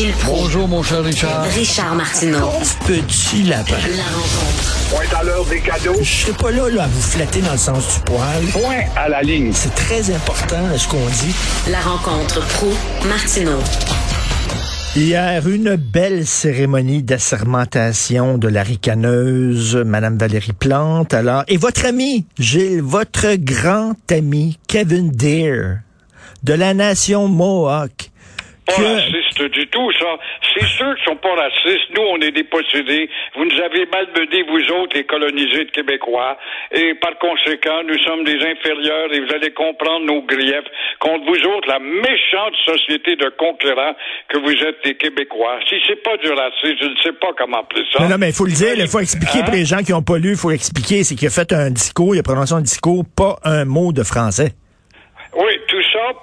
Gilles Proulx. Bonjour, mon cher Richard. Richard Martineau. Petit lapin. La rencontre. Point à l'heure des cadeaux. Je serai pas là, là à vous flatter dans le sens du poil. Point à la ligne. C'est très important ce qu'on dit. La rencontre pro martineau Hier, une belle cérémonie d'assermentation de la ricaneuse, Madame Valérie Plante. Alors, et votre ami, Gilles, votre grand ami, Kevin Deere, de la nation Mohawk, Pas que- raciste du tout, ça. C'est ceux qui sont pas racistes. Nous, on est des possédés. Vous nous avez malmenés, vous autres, les colonisés de Québécois. Et par conséquent, nous sommes des inférieurs et vous allez comprendre nos griefs contre vous autres, la méchante société de conquérants que vous êtes les Québécois. Si c'est pas du racisme, je ne sais pas comment appeler ça. Non, non, mais il faut le dire, il faut expliquer Hein? pour les gens qui n'ont pas lu, il faut expliquer, c'est qu'il a fait un discours, il a prononcé un discours, pas un mot de français. Oui,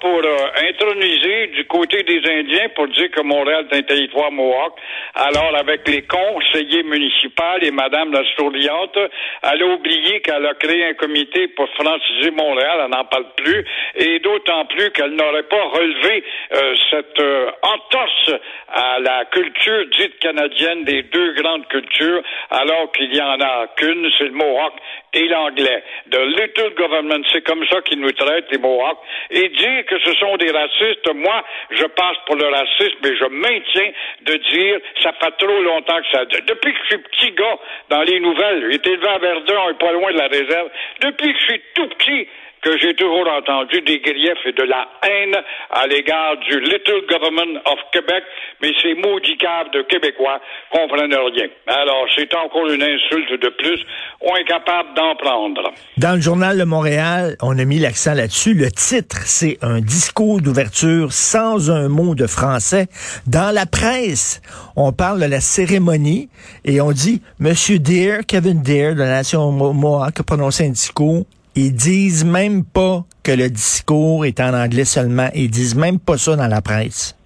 pour euh, introniser du côté des Indiens pour dire que Montréal est un territoire Mohawk. Alors, avec les conseillers municipaux et Madame la souriante, elle a oublié qu'elle a créé un comité pour franciser Montréal, elle n'en parle plus, et d'autant plus qu'elle n'aurait pas relevé euh, cette euh, entorse à la culture dite canadienne des deux grandes cultures, alors qu'il y en a qu'une, c'est le Mohawk et l'anglais. The little government, c'est comme ça qu'ils nous traitent, les Mohawks. Et dire que ce sont des racistes, moi, je passe pour le racisme, mais je maintiens de dire, ça fait trop longtemps que ça... Depuis que je suis petit gars dans les nouvelles, été élevé à Verdun, on est pas loin de la réserve, depuis que je suis tout petit, que j'ai toujours entendu des griefs et de la haine à l'égard du Little Government of Québec, mais ces maudits caves de Québécois comprennent rien. Alors, c'est encore une insulte de plus. On est capable d'en prendre. Dans le journal de Montréal, on a mis l'accent là-dessus. Le titre, c'est un discours d'ouverture sans un mot de français. Dans la presse, on parle de la cérémonie et on dit Monsieur Deere, Kevin Deere de la nation Mo- Mohawk a prononcé un discours. Ils disent même pas que le discours est en anglais seulement. Ils disent même pas ça dans la presse.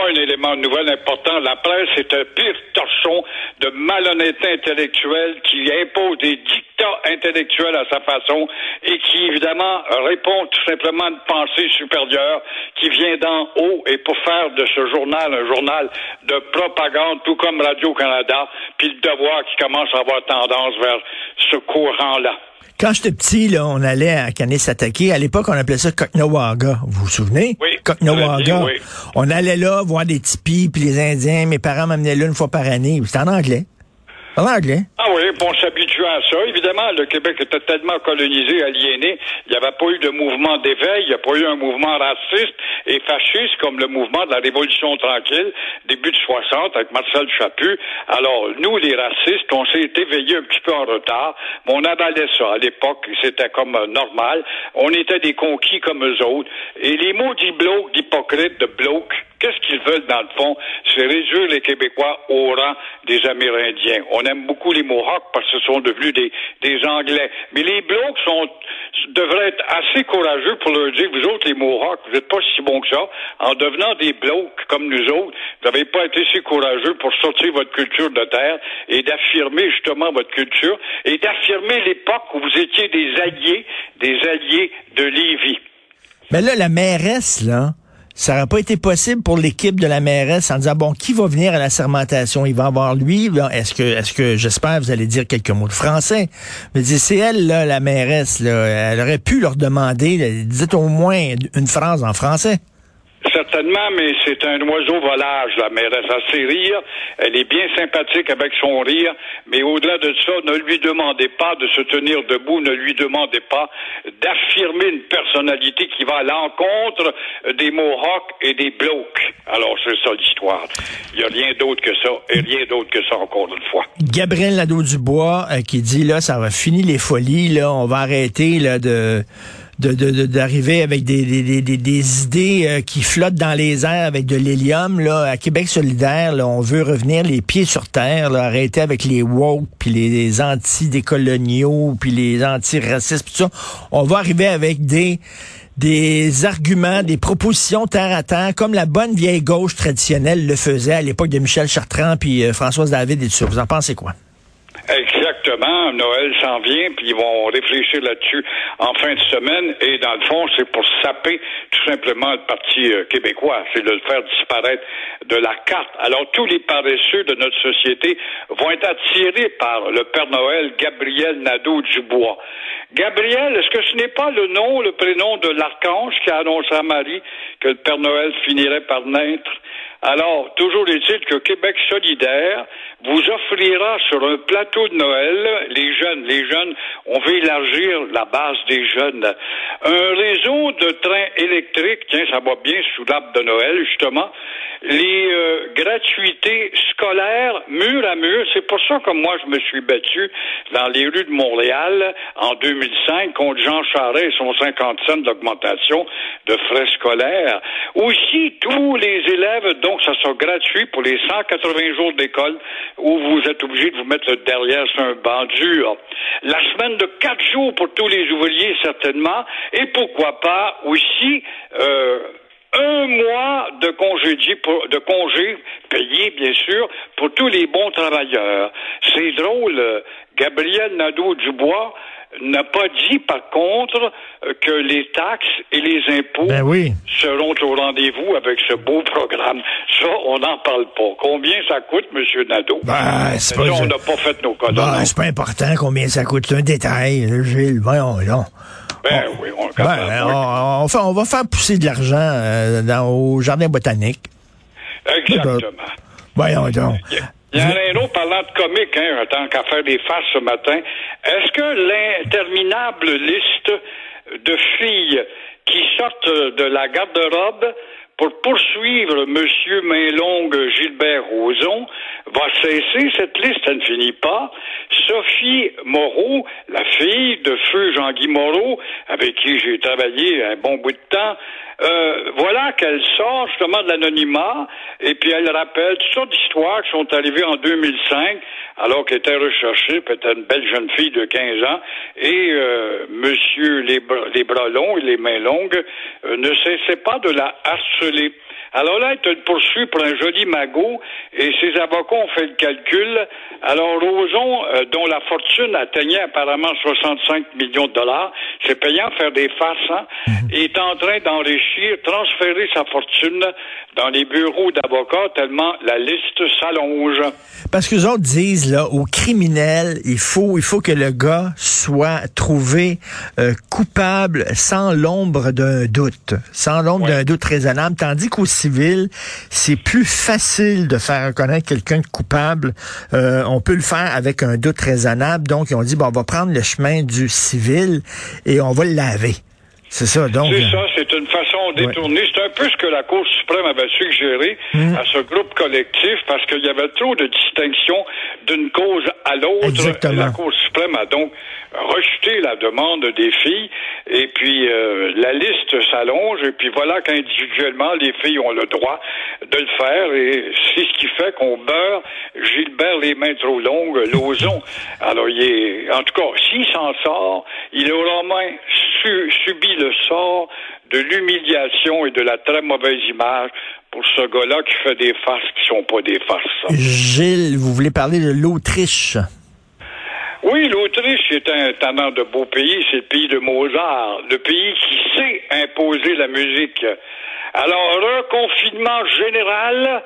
Pas un élément de nouvelle important. La presse est un pire torchon de malhonnêteté intellectuelle qui impose des dictats intellectuels à sa façon et qui, évidemment, répond tout simplement à une pensée supérieure qui vient d'en haut et pour faire de ce journal un journal de propagande, tout comme Radio-Canada, puis le devoir qui commence à avoir tendance vers ce courant-là. Quand j'étais petit, là, on allait à Kanesatake. À l'époque, on appelait ça Koknawaga. Vous vous souvenez? Oui, bien, oui. On allait là voir des tipis, puis les Indiens. Mes parents m'amenaient là une fois par année. C'était en anglais. En anglais. Ah oui, puis on s'habitue à ça. Évidemment, le Québec était tellement colonisé, aliéné, il n'y avait pas eu de mouvement d'éveil, il n'y a pas eu un mouvement raciste et fasciste comme le mouvement de la Révolution tranquille, début de 60, avec Marcel Chaput. Alors, nous, les racistes, on s'est éveillés un petit peu en retard, mais on avalait ça. À l'époque, c'était comme euh, normal. On était des conquis comme eux autres. Et les maudits blocs d'hypocrites, de blocs, Qu'est-ce qu'ils veulent, dans le fond? C'est réduire les Québécois au rang des Amérindiens. On aime beaucoup les Mohawks parce ce sont devenus des, des Anglais. Mais les Blocs sont, devraient être assez courageux pour leur dire, vous autres, les Mohawks, vous n'êtes pas si bons que ça. En devenant des Blocs comme nous autres, vous n'avez pas été si courageux pour sortir votre culture de terre et d'affirmer justement votre culture et d'affirmer l'époque où vous étiez des alliés, des alliés de Lévis. Mais là, la mairesse, là, ça n'aurait pas été possible pour l'équipe de la mairesse en disant, bon, qui va venir à la sermentation? Il va avoir lui. Est-ce que, est-ce que, j'espère, vous allez dire quelques mots de français? Mais c'est elle, la mairesse, là, elle aurait pu leur demander, dites au moins une phrase en français. Certainement, mais c'est un oiseau volage, la mairesse. Elle sait rire, elle est bien sympathique avec son rire, mais au-delà de ça, ne lui demandez pas de se tenir debout, ne lui demandez pas d'affirmer une personnalité qui va à l'encontre des Mohawks et des Blocs. Alors, c'est ça l'histoire. Il n'y a rien d'autre que ça, et rien d'autre que ça, encore une fois. Gabriel Nadeau-Dubois euh, qui dit, là, ça va finir les folies, là, on va arrêter, là, de de- de- de- d'arriver avec des, des, des, idées euh, qui flottent dans les airs avec de l'hélium. Là, à Québec solidaire, là, on veut revenir les pieds sur terre, arrêter avec les woke, puis les anti-décoloniaux, puis les anti-racistes, puis tout ça. On va arriver avec des des arguments, des propositions terre à terre, comme la bonne vieille gauche traditionnelle le faisait à l'époque de Michel Chartrand puis euh, Françoise David et tout ça. Vous en pensez quoi? Exactement. Noël s'en vient, puis ils vont réfléchir là-dessus en fin de semaine. Et dans le fond, c'est pour saper tout simplement le Parti euh, québécois. C'est de le faire disparaître de la carte. Alors, tous les paresseux de notre société vont être attirés par le Père Noël Gabriel Nadeau-Dubois. Gabriel, est-ce que ce n'est pas le nom, le prénom de l'archange qui a annoncé à Marie que le Père Noël finirait par naître? Alors, toujours est-il que Québec solidaire vous offrira sur un plateau de Noël, les jeunes, les jeunes, on veut élargir la base des jeunes, un réseau de trains électriques, tiens, ça va bien sous l'arbre de Noël, justement, les euh, gratuités scolaires mur à mur. C'est pour ça que moi, je me suis battu dans les rues de Montréal en 2005 contre Jean Charest et son 50 cents d'augmentation de frais scolaires. Aussi, tous les élèves, donc ça sera gratuit pour les 180 jours d'école où vous êtes obligé de vous mettre derrière sur un banc dur. La semaine de quatre jours pour tous les ouvriers, certainement. Et pourquoi pas aussi... Euh, un mois de congé, de congé payé, bien sûr, pour tous les bons travailleurs. C'est drôle. Gabriel Nadeau-Dubois n'a pas dit, par contre, que les taxes et les impôts ben oui. seront au rendez-vous avec ce beau programme. Ça, on n'en parle pas. Combien ça coûte, M. Nadeau? Ben, c'est pas... on n'a pas fait nos codes. Ben, c'est pas important combien ça coûte. C'est un détail, Gilles. Voyons, non. Ben oui, on, ben, on, on, va faire pousser de l'argent euh, au jardin botanique. Exactement. Voyons donc. Il y a un autre parlant de comique, hein, tant qu'à faire des faces ce matin. Est-ce que l'interminable liste de filles qui sortent de la garde-robe pour poursuivre M. Mainlongue Gilbert Rozon va cesser. Cette liste, elle ne finit pas. Sophie Moreau, la fille de feu Jean-Guy Moreau, avec qui j'ai travaillé un bon bout de temps, euh, voilà qu'elle sort justement de l'anonymat et puis elle rappelle toutes sortes d'histoires qui sont arrivées en 2005 alors qu'elle était recherchée, peut-être une belle jeune fille de 15 ans et euh, monsieur les, les bras longs et les mains longues euh, ne cessait pas de la harceler isolés. Alors là, elle te poursuit pour un joli magot et ses avocats ont fait le calcul. Alors Roson, euh, dont la fortune atteignait apparemment 65 millions de dollars, c'est payant faire des farces, hein, mhm. est en train d'enrichir, transférer sa fortune dans les bureaux d'avocats tellement la liste s'allonge. Parce que les autres disent là, aux criminels, il faut, il faut que le gars soit trouvé euh, coupable sans l'ombre d'un doute, sans l'ombre d'un doute raisonnable, tandis qu'au civil, c'est plus facile de faire reconnaître quelqu'un de coupable. Euh, on peut le faire avec un doute raisonnable. Donc, ont dit, bon, on va prendre le chemin du civil et on va le laver. C'est ça, donc. C'est ça, c'est une façon détournée. C'est un peu ce que la Cour suprême avait suggéré hmm. à ce groupe collectif parce qu'il y avait trop de distinctions d'une cause à l'autre. La Cour suprême a donc rejeté la demande des filles et puis euh, la liste s'allonge et puis voilà qu'individuellement les filles ont le droit de le faire et c'est ce qui fait qu'on beurre Gilbert les mains trop longues, l'ozon. Alors il est, en tout cas, s'il s'en sort, il aura moins subi le sort de l'humiliation et de la très mauvaise image pour ce gars-là qui fait des farces qui sont pas des farces. Gilles, vous voulez parler de l'Autriche? Oui, l'Autriche est un talent de beau pays, c'est le pays de Mozart, le pays qui sait imposer la musique. Alors, reconfinement général,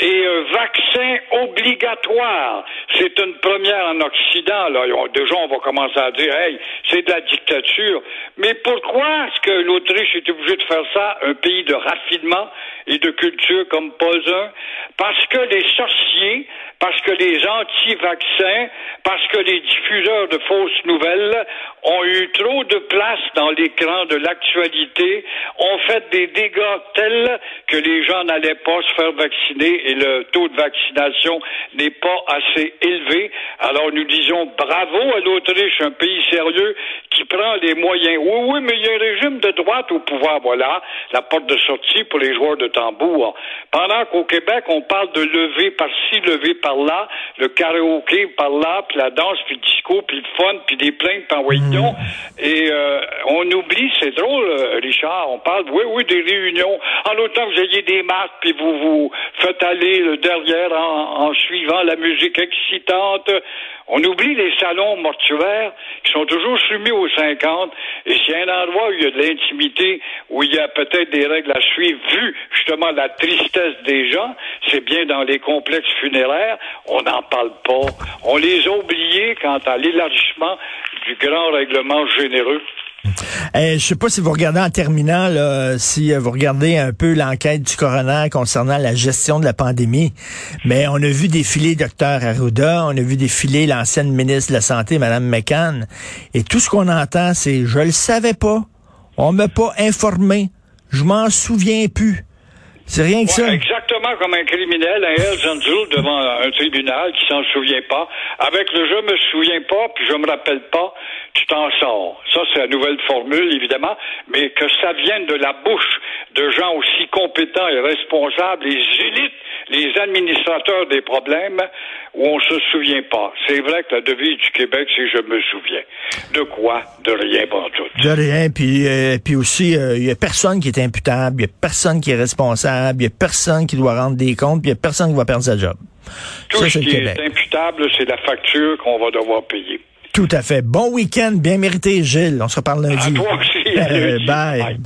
et un vaccin obligatoire. C'est une première en Occident. Là. Déjà, on va commencer à dire, hey, c'est de la dictature. Mais pourquoi est-ce que l'Autriche est obligée de faire ça, un pays de raffinement et de culture comme pas un? Parce que les sorciers, parce que les anti-vaccins, parce que les diffuseurs de fausses nouvelles ont eu trop de place dans l'écran de l'actualité, ont fait des dégâts tels que les gens n'allaient pas se faire vacciner et le taux de vaccination n'est pas assez élevé. Alors nous disons bravo à l'Autriche, un pays sérieux qui prend les moyens. Oui, oui, mais il y a un régime de droite au pouvoir, voilà, la porte de sortie pour les joueurs de tambour. Pendant qu'au Québec, on parle de lever par-ci, lever par-là, le karaoké par-là, puis la danse, puis le disco, puis le fun, puis des plaintes, puis en Et euh, on oublie, c'est drôle, euh, Richard, on parle, oui, oui, des réunions. En autant que vous ayez des masques, puis vous vous faites aller aller derrière en, en suivant la musique excitante. On oublie les salons mortuaires qui sont toujours soumis aux 50. Et s'il y a un endroit où il y a de l'intimité, où il y a peut-être des règles à suivre, vu justement la tristesse des gens, c'est bien dans les complexes funéraires. On n'en parle pas. On les a oubliés quant à l'élargissement du grand règlement généreux. Eh, je sais pas si vous regardez en terminant, là, si vous regardez un peu l'enquête du coroner concernant la gestion de la pandémie, mais on a vu défiler Dr Arruda, on a vu défiler l'ancienne ministre de la Santé, Mme McCann, et tout ce qu'on entend, c'est « je le savais pas, on m'a pas informé, je m'en souviens plus ». C'est rien que Ouais, ça. Exactement comme un criminel, un Hells Angel devant un tribunal qui s'en souvient pas. Avec le je me souviens pas, puis je me rappelle pas, tu t'en sors. Ça, c'est la nouvelle formule, évidemment, mais que ça vienne de la bouche de gens aussi compétents et responsables, les élites, les administrateurs des problèmes, où on se souvient pas. C'est vrai que la devise du Québec, c'est je me souviens. De quoi? De rien, bon tout. De rien, puis, euh, puis aussi, euh, il y a personne qui est imputable, il y a personne qui est responsable, il y a personne qui doit rendre des comptes, puis il y a personne qui va perdre sa job. Tout Ça, ce qui est imputable, c'est la facture qu'on va devoir payer. Tout à fait. Bon week-end, bien mérité, Gilles. On se reparle lundi. À toi aussi, à Euh. Bye. Bye.